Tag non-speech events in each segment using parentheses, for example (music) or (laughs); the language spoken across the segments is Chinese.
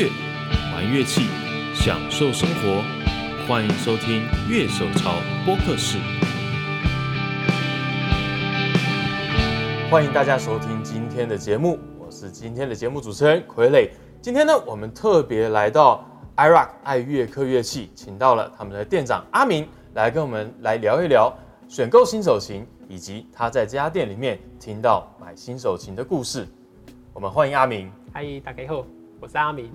乐，玩乐器，享受生活。欢迎收听《乐手潮播客室》。欢迎大家收听今天的节目，我是今天的节目主持人傀儡。今天呢，我们特别来到 iRock 爱乐客乐器，请到了他们的店长阿明来跟我们来聊一聊选购新手琴，以及他在这家店里面听到买新手琴的故事。我们欢迎阿明。嗨，大家好，我是阿明。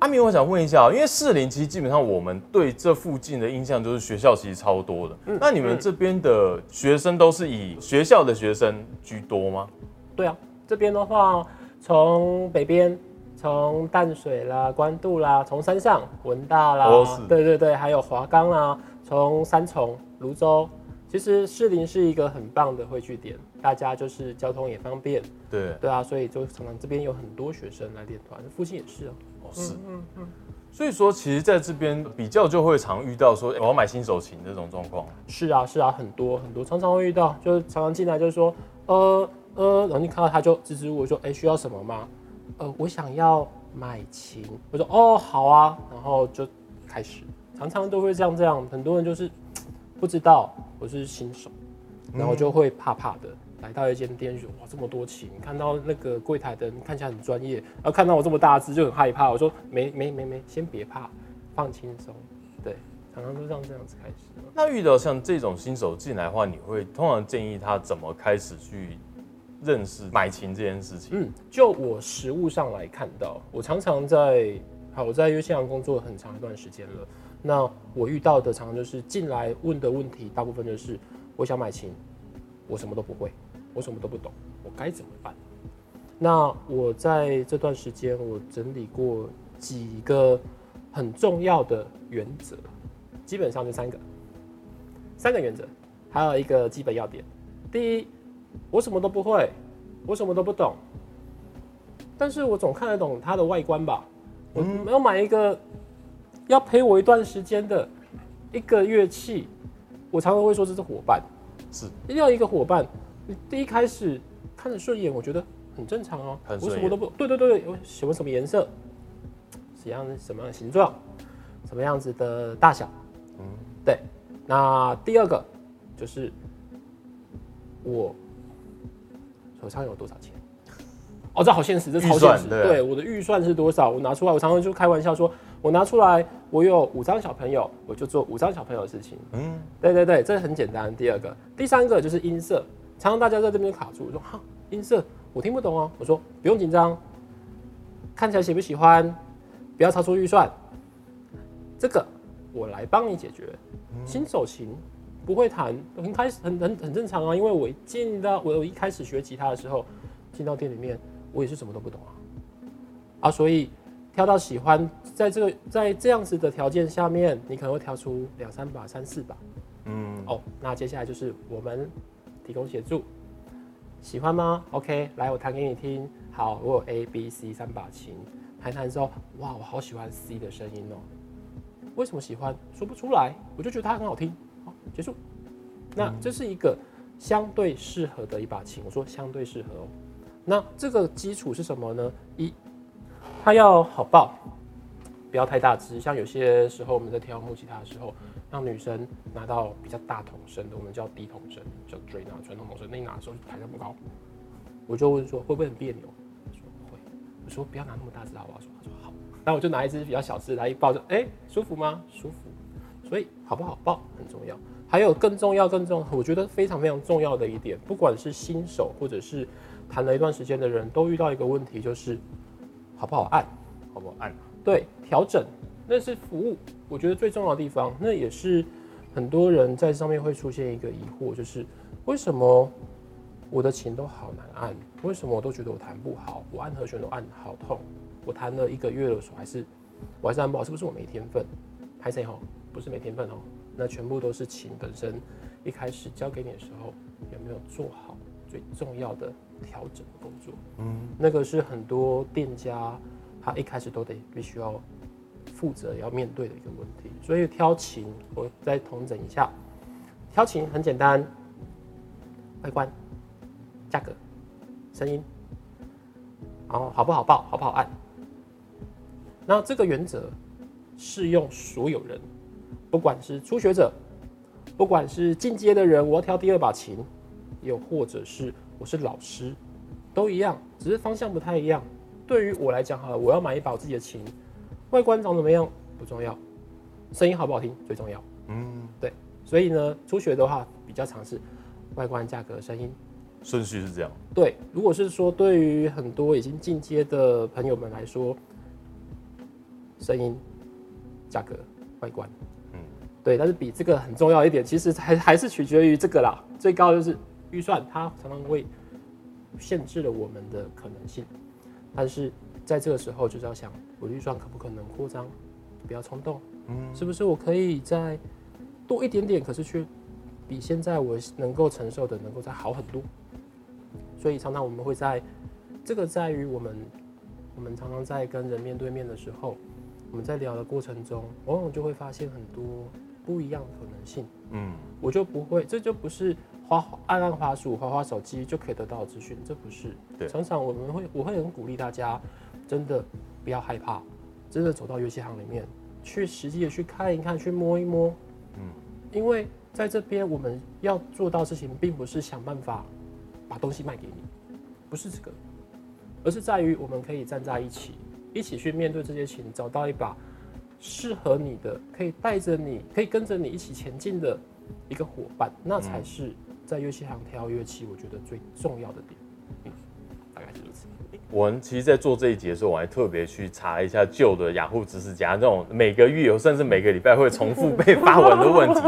阿明，我想问一下，因为士林其实基本上我们对这附近的印象就是学校其实超多的。那你们这边的学生都是以学校的学生居多吗？对啊，这边的话，从北边，从淡水啦、关渡啦，从山上文大啦，对对对，还有华冈啦，从三重、泸州，其实士林是一个很棒的汇聚点，大家就是交通也方便。对对啊，所以就常常这边有很多学生来练团，附近也是哦。是，嗯嗯，所以说，其实在这边比较就会常遇到说我要买新手琴这种状况。是啊，是啊，很多很多，常常会遇到，就是常常进来就是说，呃呃，然后你看到他就支支吾吾说，哎，需要什么吗？呃，我想要买琴。我说，哦，好啊，然后就开始，常常都会这样这样，很多人就是不知道我是新手，然后就会怕怕的。来到一间店，哇，这么多琴，看到那个柜台的人看起来很专业，然后看到我这么大只就很害怕。我说没没没没，先别怕，放轻松。对，常常都让这样子开始。那遇到像这种新手进来的话，你会通常建议他怎么开始去认识买琴这件事情？嗯，就我实物上来看到，我常常在好我在乐器行工作很长一段时间了。那我遇到的常常就是进来问的问题，大部分就是我想买琴，我什么都不会。我什么都不懂，我该怎么办？那我在这段时间，我整理过几个很重要的原则，基本上就三个，三个原则，还有一个基本要点。第一，我什么都不会，我什么都不懂，但是我总看得懂它的外观吧？我要买一个要陪我一段时间的一个乐器，我常常会说这是伙伴，是一定要一个伙伴。第一开始看着顺眼，我觉得很正常哦。我什么都不对，对对，我喜欢什么颜色，什么样什么样的形状，什么样子的大小，嗯，对。那第二个就是我手上有多少钱？哦，这好现实，这超现实。对，我的预算是多少？我拿出来，我常常就开玩笑说，我拿出来，我有五张小朋友，我就做五张小朋友的事情。嗯，对对对，这很简单。第二个，第三个就是音色。常常大家在这边卡住，我说哈音色我听不懂哦。我说不用紧张，看起来喜不喜欢，不要超出预算，这个我来帮你解决。新手型不会弹，很开始很很很正常啊。因为我进到我一开始学吉他的时候，进到店里面我也是什么都不懂啊啊，所以挑到喜欢，在这个在这样子的条件下面，你可能会挑出两三把、三四把。嗯哦，那接下来就是我们。提供协助，喜欢吗？OK，来，我弹给你听。好，我有 A、B、C 三把琴，弹弹之后，哇，我好喜欢 C 的声音哦。为什么喜欢？说不出来，我就觉得它很好听。好，结束。那这是一个相对适合的一把琴。我说相对适合哦。那这个基础是什么呢？一，它要好抱，不要太大只。像有些时候我们在调木吉他的时候。让女生拿到比较大筒声的，我们叫低筒声，叫追拿传统筒声。那你拿的时候台上不高，我就问说会不会很别扭？他说会。我说不要拿那么大只好不好？说他说好。那我就拿一只比较小只来一抱着，哎，舒服吗？舒服。所以好不好抱很重要。还有更重要、更重要，我觉得非常非常重要的一点，不管是新手或者是弹了一段时间的人都遇到一个问题，就是好不好按？好不好按？对，调整。那是服务，我觉得最重要的地方，那也是很多人在上面会出现一个疑惑，就是为什么我的琴都好难按？为什么我都觉得我弹不好？我按和弦都按好痛，我弹了一个月了，还是我还是按不好？是不是我没天分？拍谁吼？不是没天分哦，那全部都是琴本身一开始教给你的时候有没有做好最重要的调整工作？嗯，那个是很多店家一开始都得必须要。负责要面对的一个问题，所以挑琴，我再统整一下。挑琴很简单，外观、价格、声音，然后好不好抱，好不好按。那这个原则适用所有人，不管是初学者，不管是进阶的人，我要挑第二把琴，又或者是我是老师，都一样，只是方向不太一样。对于我来讲，哈，我要买一把我自己的琴，外观长怎么样不重要，声音好不好听最重要。嗯，对。所以呢，初学的话比较尝试外观、价格、声音，顺序是这样。对，如果是说对于很多已经进阶的朋友们来说，声音、价格、外观，嗯，对。但是比这个很重要一点，其实还还是取决于这个啦。最高就是预算，它常常会限制了我们的可能性。但是在这个时候，就是要想我预算可不可能扩张，不要冲动，嗯，是不是我可以再多一点点，可是却比现在我能够承受的能够再好很多。所以常常我们会在这个在于我们，我们常常在跟人面对面的时候，我们在聊的过程中，往往就会发现很多不一样的可能性，嗯，我就不会，这就不是。滑按按滑鼠，滑滑手机就可以得到资讯，这不是。对，常常我们会，我会很鼓励大家，真的不要害怕，真的走到游戏行里面去，实际的去看一看，去摸一摸。嗯，因为在这边我们要做到事情，并不是想办法把东西卖给你，不是这个，而是在于我们可以站在一起，一起去面对这些情，找到一把适合你的，可以带着你，可以跟着你一起前进的一个伙伴，那才是。在乐器行挑乐器，我觉得最重要的点，嗯，大概是如此。我们其实，在做这一节的时候，我还特别去查一下旧的雅虎知识家那种每个月有甚至每个礼拜会重复被发文的问题。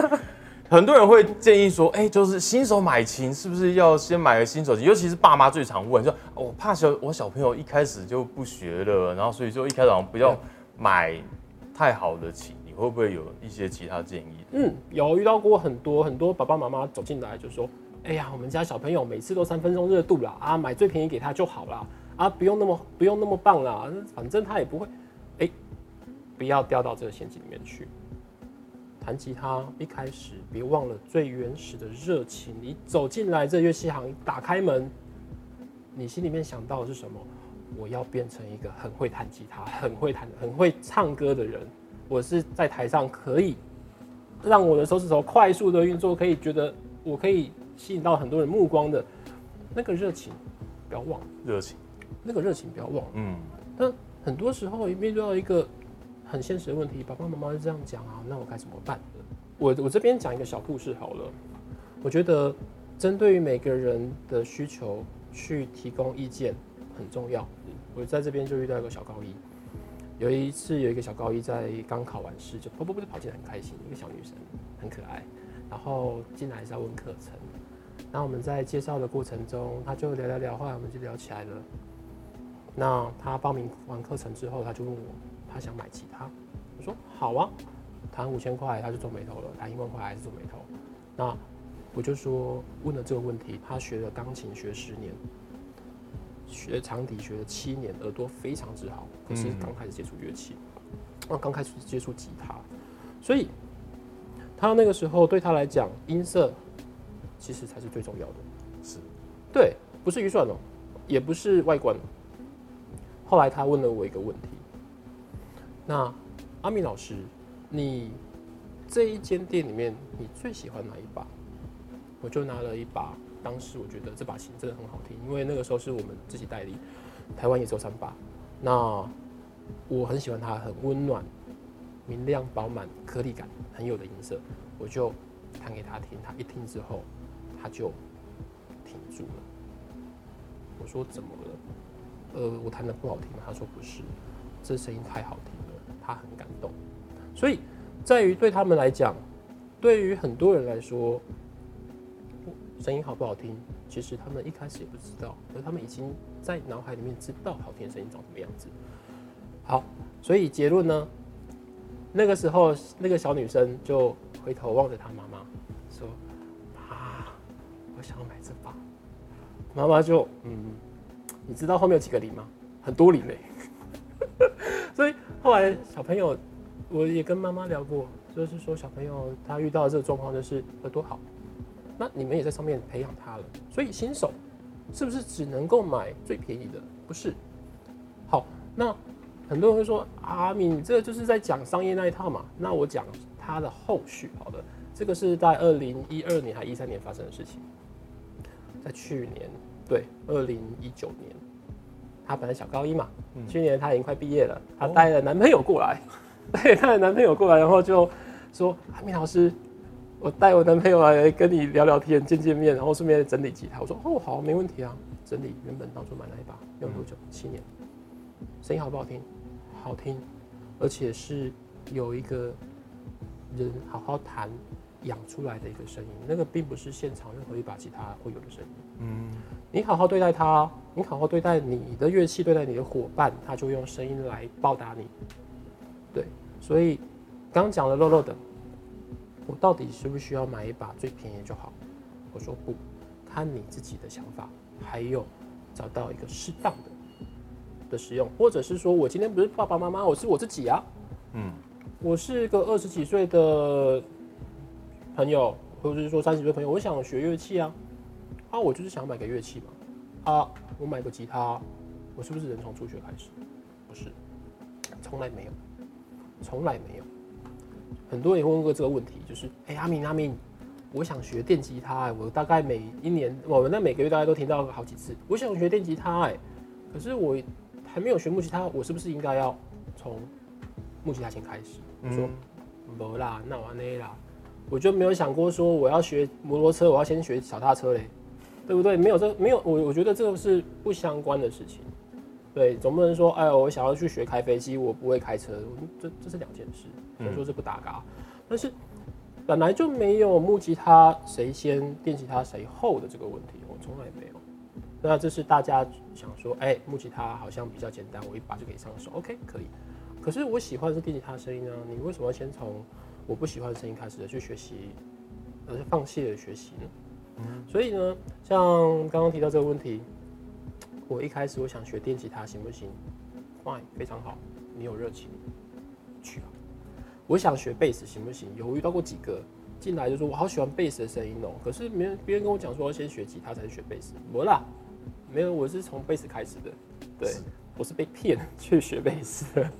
很多人会建议说，哎，就是新手买琴是不是要先买个新手琴？尤其是爸妈最常问，说我怕小我小朋友一开始就不学了，然后所以就一开始好像不要买太好的琴。会不会有一些其他建议？嗯，有遇到过很多很多爸爸妈妈走进来就说：“哎呀，我们家小朋友每次都三分钟热度了啊，买最便宜给他就好了啊，不用那么不用那么棒啦，反正他也不会。”哎，不要掉到这个陷阱里面去。弹吉他一开始别忘了最原始的热情。你走进来这乐器行，打开门，你心里面想到的是什么？我要变成一个很会弹吉他、很会弹、很会唱歌的人。我是在台上可以让我的手指头快速的运作，可以觉得我可以吸引到很多人目光的那个热情，不要忘热情，那个热情不要忘。嗯，但很多时候面对到一个很现实的问题，爸爸妈妈是这样讲啊，那我该怎么办？我我这边讲一个小故事好了。我觉得针对于每个人的需求去提供意见很重要。我在这边就遇到一个小高一。有一次，有一个小高一在刚考完试，就噗噗噗就跑进来，很开心。一个小女生，很可爱。然后进来是要问课程。那我们在介绍的过程中，他就聊聊聊，后来我们就聊起来了。那他报名完课程之后，他就问我，他想买吉他。我说好啊，弹五千块，他就皱眉头了；弹一万块还是皱眉头。那我就说，问了这个问题，他学了钢琴学十年。学长笛学了七年，耳朵非常之好，可是刚开始接触乐器，啊，刚开始接触吉他，所以他那个时候对他来讲，音色其实才是最重要的。是，对，不是预算哦，也不是外观。后来他问了我一个问题，那阿米老师，你这一间店里面你最喜欢哪一把？我就拿了一把。当时我觉得这把琴真的很好听，因为那个时候是我们自己代理，台湾也只有三把。那我很喜欢它，很温暖、明亮、饱满、颗粒感很有的音色，我就弹给他听。他一听之后，他就停住了。我说怎么了？呃，我弹的不好听吗？他说不是，这声音太好听了，他很感动。所以在于对他们来讲，对于很多人来说。声音好不好听？其实他们一开始也不知道，而他们已经在脑海里面知道好听的声音长什么样子。好，所以结论呢？那个时候，那个小女生就回头望着她妈妈，说：“妈，我想要买这把。”妈妈就嗯，你知道后面有几个零吗？很多零嘞。(laughs) 所以后来小朋友，我也跟妈妈聊过，就是说小朋友他遇到这个状况，就是耳朵好。那你们也在上面培养他了，所以新手是不是只能够买最便宜的？不是。好，那很多人会说阿敏，你这个就是在讲商业那一套嘛？那我讲它的后续，好的，这个是在二零一二年还一三年发生的事情，在去年，对，二零一九年，她本来小高一嘛，去年她已经快毕业了，她带了男朋友过来，(laughs) 对，带了男朋友过来，然后就说阿敏老师，我带我男朋友来跟你聊聊天、见见面，然后顺便整理吉他。我说哦，好，没问题啊，整理原本当初买那一把用多久？七年，声音好不好听？好听，而且是有一个人好好弹养出来的一个声音，那个并不是现场任何一把吉他会有的声音。嗯，你好好对待它，你好好对待你的乐器，对待你的伙伴，他就用声音来报答你。对，所以刚讲了漏漏的，我到底需不需要买一把最便宜就好？我说不，看你自己的想法，还有找到一个适当的。的使用，或者是说我今天不是爸爸妈妈，我是我自己啊。嗯，我是个二十几岁的朋友，或者是说三十岁朋友，我想学乐器啊。啊，我就是想买个乐器嘛。啊，我买个吉他，我是不是人从初学开始？不是，从来没有，从来没有。很多人问过这个问题，就是哎，阿明阿明，我想学电吉他，我大概每一年，我们那每个月大家都听到好几次，我想学电吉他，哎，可是我。还没有学木吉他，我是不是应该要从木吉他先开始？我说不啦，那完了啦，我就没有想过说我要学摩托车，我要先学小踏车嘞，对不对？没有这没有，我我觉得这个是不相关的事情。对，总不能说哎，我想要去学开飞机，我不会开车，这这是两件事，所以说这不搭嘎。但是本来就没有木吉他谁先，电吉他谁后的这个问题，我从来没有。那这是大家想说，哎，木吉他好像比较简单，我一把就可以上手，OK，可以。可是我喜欢的是电吉他声音啊，你为什么要先从我不喜欢的声音开始的去学习，而是放弃了学习呢？嗯，所以呢，像刚刚提到这个问题，我一开始我想学电吉他行不行？Fine，非常好，你有热情，去吧。我想学贝斯行不行？有遇到过几个进来就说我好喜欢贝斯的声音哦，可是别人别人跟我讲说要先学吉他才是学贝斯，没啦。没有，我是从贝斯开始的，对，我是被骗去学贝斯的，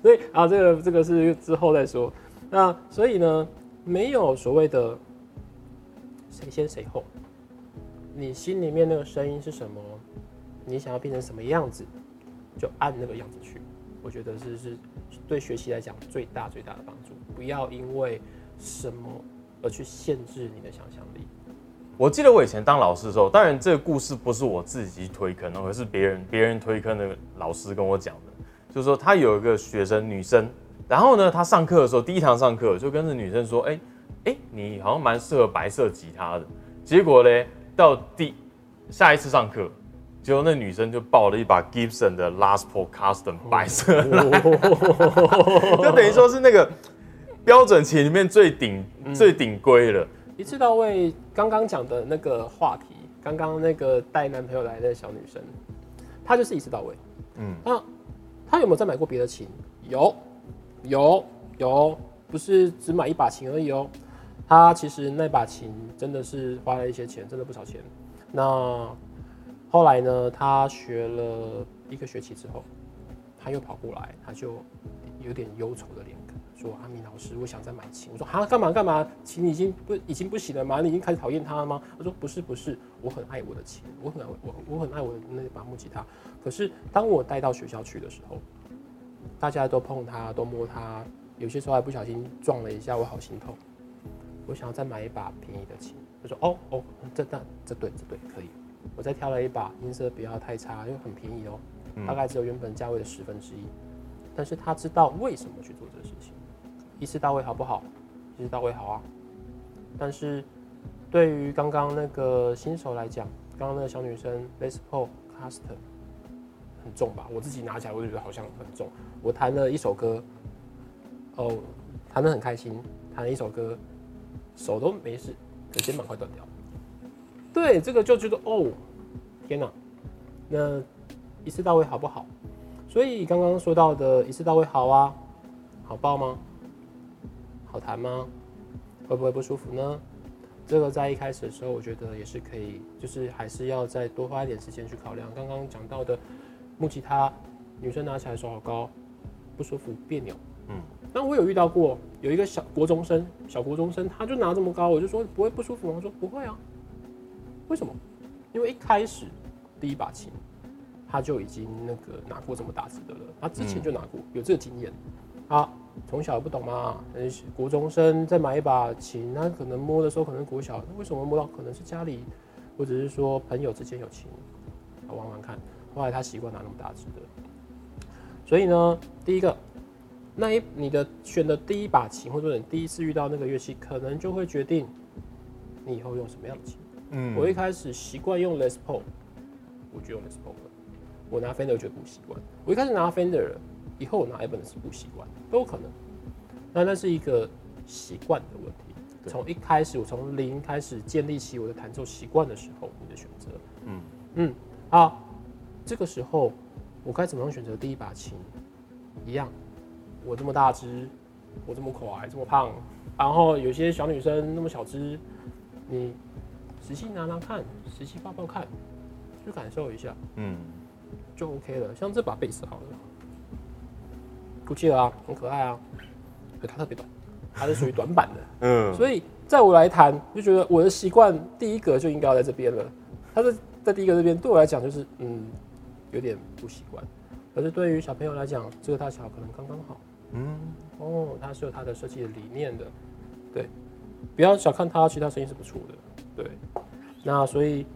所以啊，这个这个是之后再说。那所以呢，没有所谓的谁先谁后，你心里面那个声音是什么，你想要变成什么样子，就按那个样子去。我觉得是是对学习来讲最大最大的帮助。不要因为什么而去限制你的想象力。我记得我以前当老师的时候，当然这个故事不是我自己推坑，而是别人别人推坑的老师跟我讲的，就是说他有一个学生女生，然后呢，他上课的时候第一堂上课就跟着女生说，哎哎，你好像蛮适合白色吉他的。结果呢，到第下一次上课，结果那女生就抱了一把 Gibson 的 Last Paul Custom 白色，(laughs) 就等于说是那个标准琴里面最顶最顶规了。一次到位，刚刚讲的那个话题，刚刚那个带男朋友来的小女生，她就是一次到位。嗯，那她有没有再买过别的琴？有，有，有，不是只买一把琴而已哦。她其实那把琴真的是花了一些钱，真的不少钱。那后来呢，她学了一个学期之后，她又跑过来，她就有点忧愁的脸。说阿明老师，我想再买琴。我说啊，干嘛干嘛？琴已经不已经不行了吗？你已经开始讨厌它了吗？他说不是不是，我很爱我的琴，我很爱我我很爱我的那把木吉他。可是当我带到学校去的时候，大家都碰它，都摸它，有些时候还不小心撞了一下，我好心痛。我想要再买一把便宜的琴。他说哦哦，这那这对这对可以。我再挑了一把音色不要太差，因为很便宜哦，大概只有原本价位的十分之一。但是他知道为什么去做这个事情。一次到位好不好？一次到位好啊。但是对于刚刚那个新手来讲，刚刚那个小女生 Les Paul cluster 很重吧？我自己拿起来我就觉得好像很重。我弹了一首歌，哦，弹得很开心，弹了一首歌，手都没事，可肩膀快断掉。对，这个就觉得哦，天哪！那一次到位好不好？所以刚刚说到的一次到位好啊，好爆吗？好弹吗？会不会不舒服呢？这个在一开始的时候，我觉得也是可以，就是还是要再多花一点时间去考量。刚刚讲到的木吉他，女生拿起来手好高，不舒服、别扭。嗯，那我有遇到过，有一个小国中生，小国中生，他就拿这么高，我就说不会不舒服吗？他说不会啊。为什么？因为一开始第一把琴，他就已经那个拿过这么大支的了，他之前就拿过，有这个经验。啊，从小不懂嘛，国中生再买一把琴，那可能摸的时候可能国小，为什么摸到？可能是家里，或者是说朋友之间有琴，玩玩看。后来他习惯拿那么大支的，所以呢，第一个，那一你的选的第一把琴，或者说你第一次遇到那个乐器，可能就会决定你以后用什么样的琴。嗯，我一开始习惯用 Les Paul，我就用 Les Paul 了。我拿 Fender 觉得不习惯，我一开始拿 Fender，以后我拿 Ibanez 是不习惯，都有可能。那那是一个习惯的问题。从一开始，我从零开始建立起我的弹奏习惯的时候，你的选择，嗯嗯，好。这个时候，我该怎么样选择第一把琴？一样，我这么大只，我这么可爱，这么胖，然后有些小女生那么小只，你仔细拿拿看，仔细抱抱看，去感受一下，嗯，就 OK 了。像这把贝斯好了，不气了啊，很可爱啊，可它特别短，它是属于短板的，(laughs) 嗯，所以在我来谈，就觉得我的习惯第一格就应该要在这边了。它是在第一个这边，对我来讲就是嗯。有点不习惯，可是对于小朋友来讲，这个大小可能刚刚好。嗯，哦，它是有它的设计的理念的，对，不要小看它，其他声音是不错的。对，那所以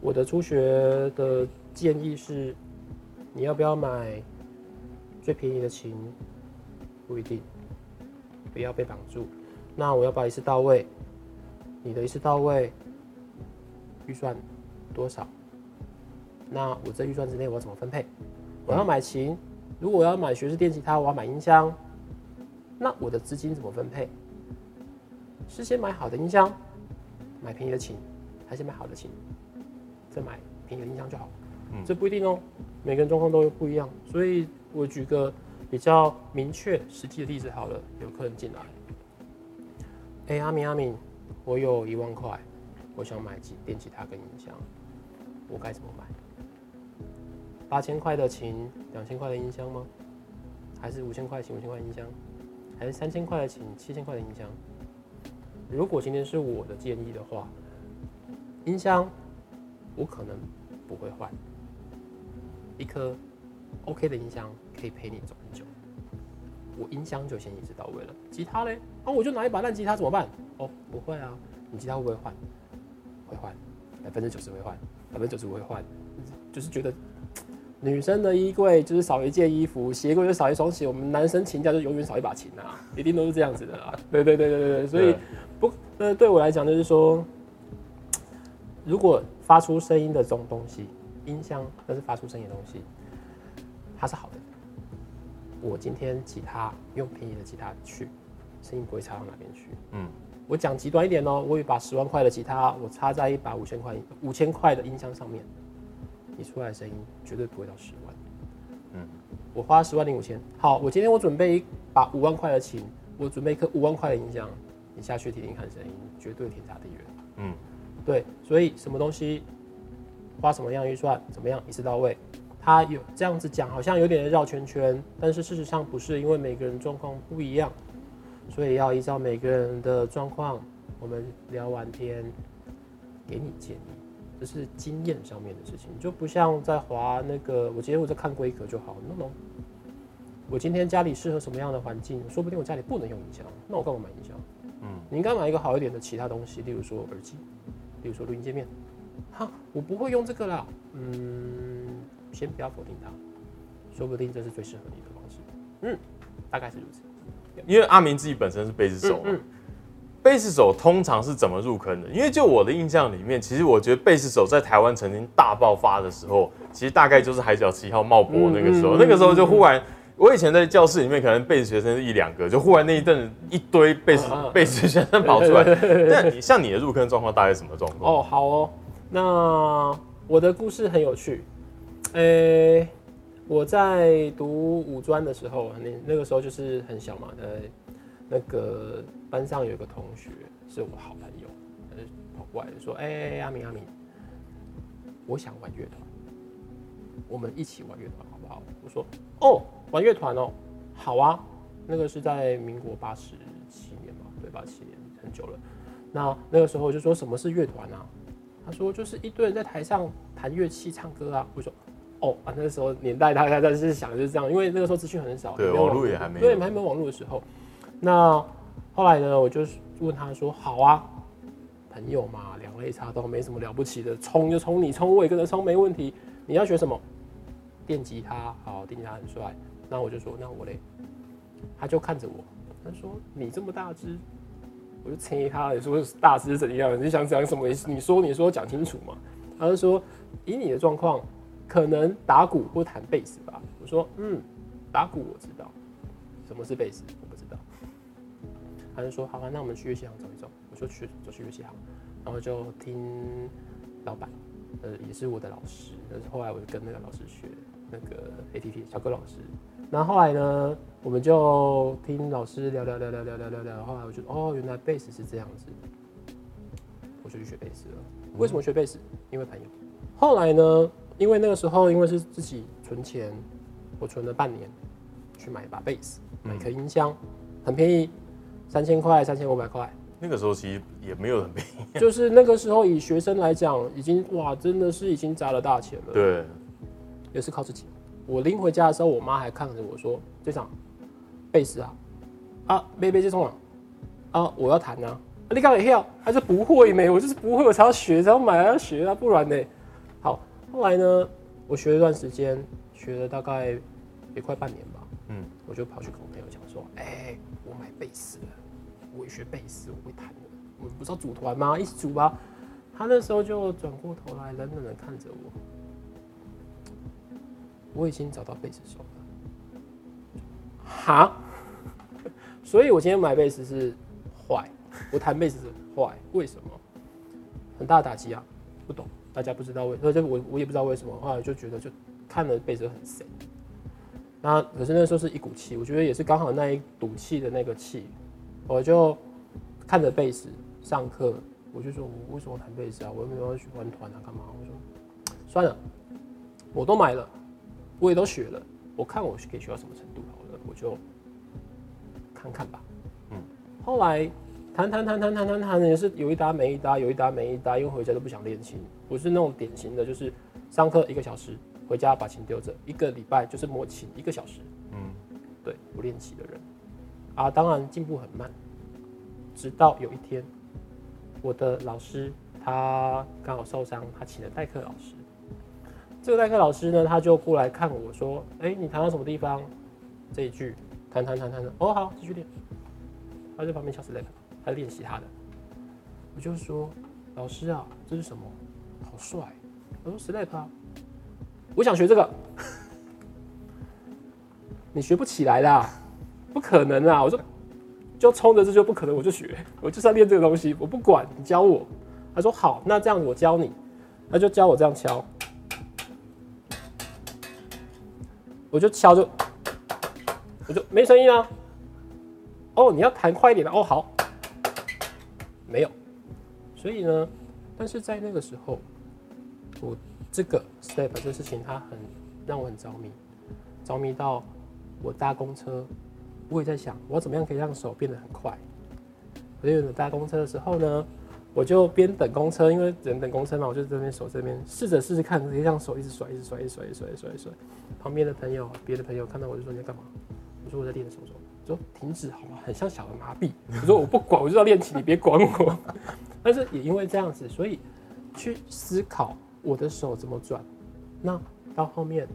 我的初学的建议是，你要不要买最便宜的琴？不一定，不要被绑住。那我要把一次到位，你的一次到位预算多少？那我这预算之内我要怎么分配？我要买琴，如果我要买学士电吉他，我要买音箱，那我的资金怎么分配？是先买好的音箱，买便宜的琴，还是买好的琴，再买便宜的音箱就好？嗯，这不一定哦，每个人状况都不一样，所以我举个比较明确实际的例子好了。有客人进来，哎，阿明阿明，我有一万块，我想买吉电吉他跟音箱，我该怎么买？八千块的琴，两千块的音箱吗？还是五千块琴，五千块音箱？还是三千块的琴，七千块的音箱？如果今天是我的建议的话，音箱我可能不会换，一颗 OK 的音箱可以陪你走很久。我音箱就先一直到位了。吉他嘞？啊，我就拿一把烂吉他怎么办？哦，不会啊。你吉他会不会换？会换，百分之九十会换，百分之九十五会换，就是觉得。女生的衣柜就是少一件衣服，鞋柜就少一双鞋。我们男生琴架就永远少一把琴啊，一定都是这样子的啊。对对对对对对，所以不，呃，对我来讲就是说，如果发出声音的这种东西，音箱那是发出声音的东西，它是好的。我今天吉他用便宜的吉他去，声音不会差到哪边去。嗯，我讲极端一点哦，我一把十万块的吉他，我插在一把五千块五千块的音箱上面。你出来的声音绝对不会到十万。嗯，我花十万零五千。好，我今天我准备一把五万块的琴，我准备一颗五万块的音箱，你下去听听看声音，绝对天差地远。嗯，对，所以什么东西花什么样预算，怎么样一次到位？他有这样子讲，好像有点绕圈圈，但是事实上不是，因为每个人状况不一样，所以要依照每个人的状况，我们聊完天，给你建议。这是经验上面的事情，就不像在划那个，我今天我在看规格就好。那么，我今天家里适合什么样的环境？说不定我家里不能用音箱，那我干嘛买音箱？嗯，你应该买一个好一点的其他东西，例如说耳机，例如说录音界面。哈，我不会用这个啦。嗯，先不要否定它，说不定这是最适合你的方式。嗯，大概是如此。因为阿明自己本身是贝斯手嘛。贝斯手通常是怎么入坑的？因为就我的印象里面，其实我觉得贝斯手在台湾曾经大爆发的时候，其实大概就是海角七号冒博那个时候。那个时候就忽然，我以前在教室里面可能贝斯学生是一两个，就忽然那一阵一堆贝斯 (laughs) 贝斯学生跑出来。(laughs) 那你像你的入坑状况大概什么状况？哦，好哦，那我的故事很有趣。诶，我在读五专的时候，那那个时候就是很小嘛，呃，那个。班上有一个同学是我好朋友，他就跑过来说：“哎，阿明阿明，我想玩乐团，我们一起玩乐团好不好？”我说：“哦，玩乐团哦，好啊，那个是在民国八十七年吧，对，八七年很久了。那那个时候就说什么是乐团啊？他说就是一堆人在台上弹乐器唱歌啊。我说哦啊，那个时候年代大概在是想就是这样，因为那个时候资讯很少，对，网络也还没，对，还没有网络的时候。那后来呢，我就问他说好啊，朋友嘛，两肋插刀没什么了不起的，冲就冲，你冲我也跟着冲，没问题。你要学什么？电吉他，好，电吉他很帅。那我就说那我嘞，他就看着我，他说你这么大只。我就催他，你说大师怎样？你想讲什么？你说，你说讲清楚嘛。他就说，以你的状况，可能打鼓或弹贝斯吧。我说，嗯，打鼓我知道，什么是贝斯我不知道。他就说，好吧，那我们去乐器行走一走。我说去，走去乐器行，然后就听老板，呃，也是我的老师。但是后来我就跟那个老师学那个 ATT 小哥老师。然后后来呢，我们就听老师聊聊聊聊聊聊聊聊。后来我觉得，哦，原来贝斯是这样子，我就去学贝斯了。为什么学贝斯？因为朋友。后来呢，因为那个时候因为是自己存钱，我存了半年去买一把贝斯，买一颗音箱，很便宜，三千块，三千五百块。那个时候其实也没有很便宜，就是那个时候以学生来讲，已经哇，真的是已经砸了大钱了。对，也是靠自己。我拎回家的时候，我妈还看着我说：“队长，贝斯啊，啊，贝贝这种啊，啊，我要弹啊，你刚才跳还是不会没？我就是不会，我才要学，才要买要学啊，不然呢？好，后来呢，我学了一段时间，学了大概也快半年吧，嗯，我就跑去跟我朋友讲说：，哎，我买贝斯了，我会学贝斯，我会弹的，我们不是要组团吗？一起组吧。他那时候就转过头来，冷冷的看着我。我已经找到贝斯手了，哈，所以我今天买贝斯是坏，我弹贝斯是坏，为什么？很大打击啊，不懂，大家不知道为，而且我我也不知道为什么，后来就觉得就看了贝斯很神，那可是那时候是一股气，我觉得也是刚好那一赌气的那个气，我就看着贝斯上课，我就说我为什么弹贝斯啊？我又没有喜欢团啊，干嘛？我说算了，我都买了。我也都学了，我看我可以学到什么程度好了，我就看看吧。嗯，后来弹弹弹弹弹弹弹，也是有一搭没一搭，有一搭没一搭，因为回家都不想练琴。不是那种典型的，就是上课一个小时，回家把琴丢着，一个礼拜就是摸琴一个小时。嗯，对，不练琴的人啊，当然进步很慢。直到有一天，我的老师他刚好受伤，他请了代课老师。这个代课老师呢，他就过来看我说：“哎，你弹到什么地方？这一句弹弹弹弹的，哦，好，继续练。”他在旁边敲 slap，他练习他的。我就说：“老师啊，这是什么？好帅！”我说：“slap 啊，我想学这个。(laughs) 你学不起来的，不可能啊！我说，就冲着这就不可能，我就学，我就是要练这个东西，我不管你教我。他说好，那这样我教你，他就教我这样敲。”我就敲就，我就没声音啊。哦，你要弹快一点的哦。好，没有。所以呢，但是在那个时候，我这个 step 这事情，它很让我很着迷，着迷到我搭公车，我也在想，我怎么样可以让手变得很快。所以搭公车的时候呢。我就边等公车，因为人等公车嘛，我就这边手这边试着试试看，可以让手一直甩，一直甩，一直甩，一直甩，一直甩，一甩。旁边的朋友，别的朋友看到我就说你在干嘛？我说我在练手手。说停止好吗？很像小儿麻痹。我说我不管，我就要练琴，你别管我。(laughs) 但是也因为这样子，所以去思考我的手怎么转。那到后面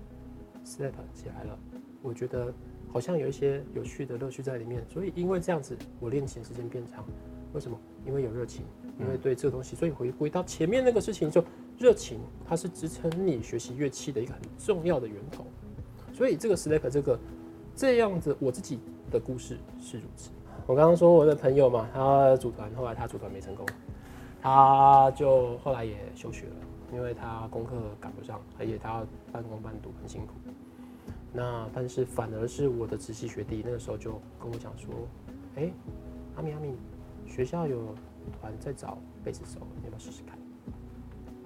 step 起来了，我觉得好像有一些有趣的乐趣在里面。所以因为这样子，我练琴时间变长。为什么？因为有热情。因为对这个东西，所以回归到前面那个事情，就热情，它是支撑你学习乐器的一个很重要的源头。所以这个 slap 这个这样子，我自己的故事是如此。我刚刚说我的朋友嘛，他组团，后来他组团没成功，他就后来也休学了，因为他功课赶不上，而且他半工半读，很辛苦。那但是反而是我的直系学弟，那个时候就跟我讲说：“哎，阿米阿米，学校有。”团在找贝斯手，你要不要试试看？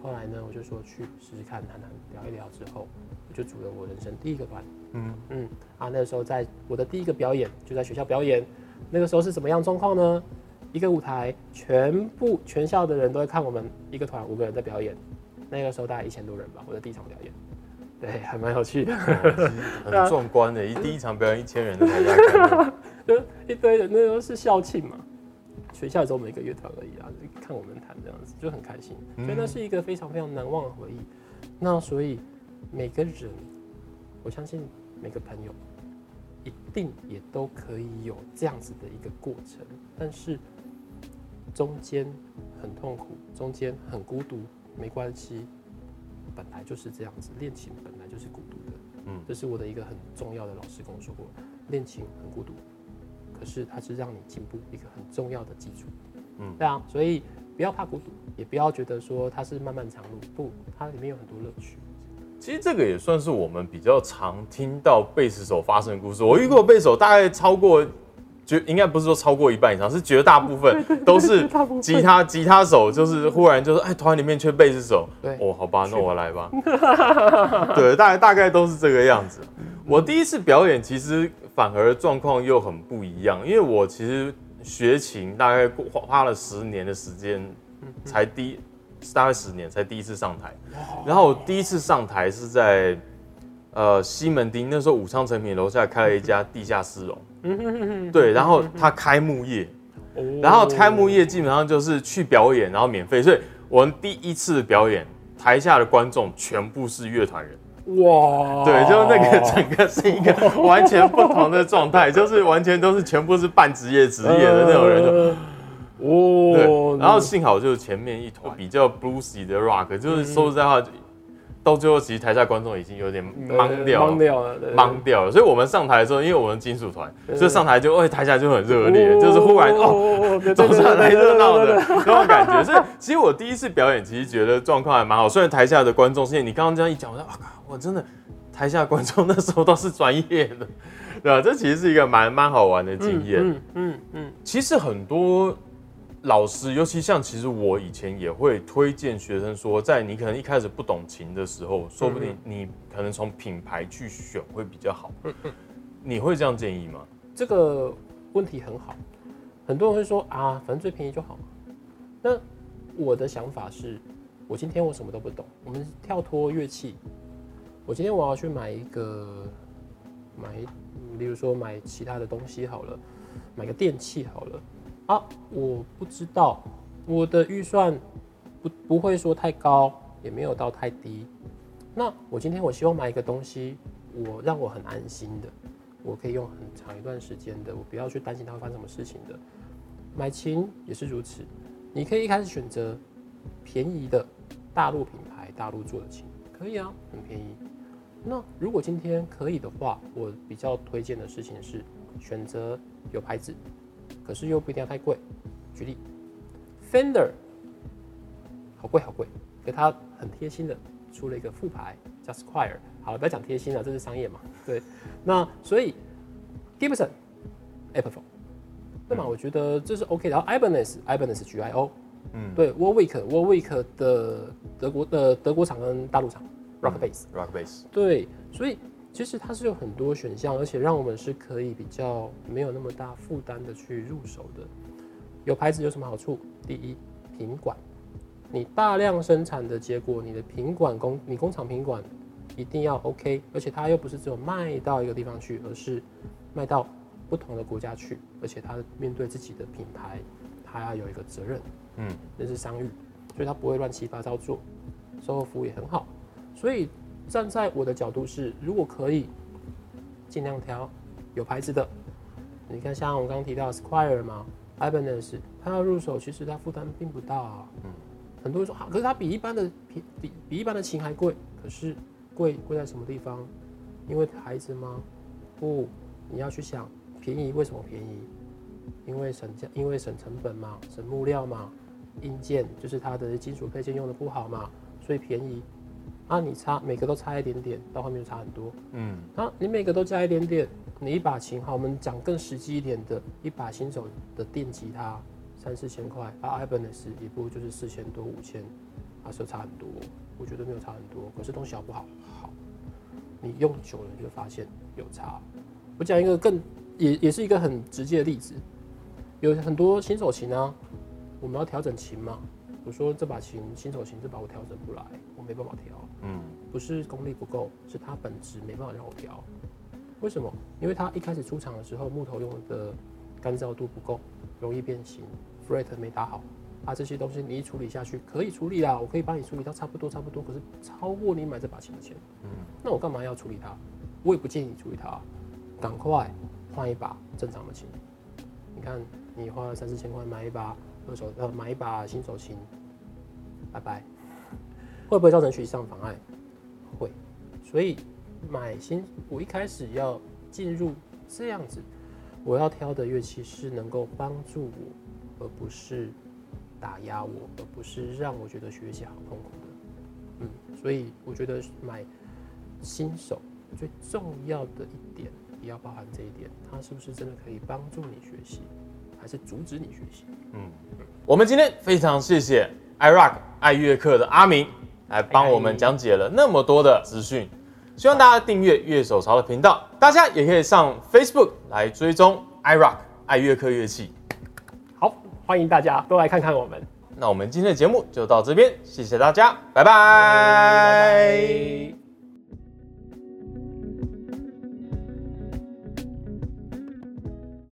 后来呢，我就说去试试看，谈谈聊一聊之后，我就组了我人生第一个团。嗯嗯，啊，那个时候在我的第一个表演就在学校表演，那个时候是怎么样状况呢？一个舞台，全部全校的人都会看我们一个团五个人在表演。那个时候大概一千多人吧，我的第一场表演，对，还蛮有趣的，很 (laughs) 壮观的。一第一场表演一千人的台下看，(laughs) 就一堆人，那时候是校庆嘛，学校只有我们一个乐团而已啊，看我们弹这样子就很开心，所以那是一个非常非常难忘的回忆。那所以每个人，我相信每个朋友一定也都可以有这样子的一个过程，但是。中间很痛苦，中间很孤独，没关系，本来就是这样子。练琴本来就是孤独的，嗯，这是我的一个很重要的老师跟我说过，练琴很孤独，可是它是让你进步一个很重要的基础，嗯，对啊，所以不要怕孤独，也不要觉得说它是漫漫长路，不，它里面有很多乐趣。其实这个也算是我们比较常听到贝斯手发生的故事。我遇过贝斯手大概超过。就应该不是说超过一半以上，是绝大部分都是吉他吉他手，就是忽然就是哎，团里面缺贝斯手，对，哦，好吧，那我来吧。(laughs) 对，大概大概都是这个样子。我第一次表演其实反而状况又很不一样，因为我其实学琴大概花花了十年的时间，才第大概十年才第一次上台。然后我第一次上台是在呃西门町，那时候武昌成品楼下开了一家地下丝绒。对，然后他开幕夜，然后开幕夜基本上就是去表演，然后免费，所以我们第一次表演，台下的观众全部是乐团人。哇，对，就那个整个是一个完全不同的状态，就是完全都是全部是半职业职业的那种人，就哦，对，然后幸好就是前面一团比较 bluesy 的 rock，就是说实在话。到最后，其实台下观众已经有点懵掉了，懵掉了，懵掉了。所以我们上台的时候，因为我们金属团，所以上台就，哎，台下就很热烈，就是忽然哦，走上来热闹的那种感觉。所以，其实我第一次表演，其实觉得状况还蛮好。虽然台下的观众，现在你刚刚这样一讲，我说，哇，我真的台下观众那时候倒是专业的，对吧？这其实是一个蛮蛮好玩的经验。嗯嗯嗯，其实很多。老师，尤其像其实我以前也会推荐学生说，在你可能一开始不懂琴的时候，说不定你可能从品牌去选会比较好。你会这样建议吗？这个问题很好，很多人会说啊，反正最便宜就好。那我的想法是，我今天我什么都不懂，我们跳脱乐器，我今天我要去买一个买，比如说买其他的东西好了，买个电器好了。啊，我不知道，我的预算不不会说太高，也没有到太低。那我今天我希望买一个东西，我让我很安心的，我可以用很长一段时间的，我不要去担心它会发生什么事情的。买琴也是如此，你可以一开始选择便宜的大陆品牌、大陆做的琴，可以啊，很便宜。那如果今天可以的话，我比较推荐的事情是选择有牌子。可是又不一定要太贵。举例，Fender，好贵好贵，可它很贴心的出了一个副牌叫 Squire。好了，不要讲贴心了，这是商业嘛。对，那所以 Gibson，Epiphone，那么我觉得这是 OK。然后 Ibanez，Ibanez，G I O，嗯，对，Warwick，Warwick 的德国的德国厂跟大陆厂，Rock Bass，Rock Bass，对，所以。其实它是有很多选项，而且让我们是可以比较没有那么大负担的去入手的。有牌子有什么好处？第一，品管，你大量生产的结果，你的品管工，你工厂品管一定要 OK，而且它又不是只有卖到一个地方去，而是卖到不同的国家去，而且它面对自己的品牌，它要有一个责任，嗯，那是商誉，所以它不会乱七八糟做，售后服务也很好，所以。站在我的角度是，如果可以，尽量挑有牌子的。你看，像我刚刚提到 Squire 嘛，Ibanez，它要入手，其实它负担并不大。嗯，很多人说好，可是它比一般的比比比一般的琴还贵。可是贵贵在什么地方？因为牌子吗？不，你要去想便宜为什么便宜？因为省价，因为省成本嘛，省木料嘛，硬件就是它的金属配件用的不好嘛，所以便宜。啊，你差每个都差一点点，到后面就差很多。嗯，啊，你每个都加一点点，你一把琴，好，我们讲更实际一点的，一把新手的电吉他三四千块，啊，Ibanez 一部就是四千多五千，啊，是差很多。我觉得没有差很多，可是东西好不好？好，你用久了你就会发现有差。我讲一个更也也是一个很直接的例子，有很多新手琴啊，我们要调整琴嘛。我说这把琴新手琴这把我调整不来，我没办法调。嗯，不是功力不够，是它本质没办法让我调。为什么？因为它一开始出厂的时候木头用的干燥度不够，容易变形，fret 没打好。啊，这些东西你一处理下去可以处理啦，我可以帮你处理到差不多差不多。可是超过你买这把琴的钱，嗯，那我干嘛要处理它？我也不建议你处理它，赶快换一把正常的琴。你看，你花了三四千块买一把二手呃买一把新手琴，拜拜，会不会造成学习上妨碍？会。所以买新，我一开始要进入这样子，我要挑的乐器是能够帮助我，而不是。打压我，而不是让我觉得学习好痛苦的。嗯，所以我觉得买新手最重要的一点，也要包含这一点，它是不是真的可以帮助你学习，还是阻止你学习？嗯，我们今天非常谢谢 IROC 爱乐课的阿明来帮我们讲解了那么多的资讯，希望大家订阅乐手潮的频道，大家也可以上 Facebook 来追踪 iRock 爱乐课乐器。好欢迎大家都来看看我们。那我们今天的节目就到这边，谢谢大家，拜拜。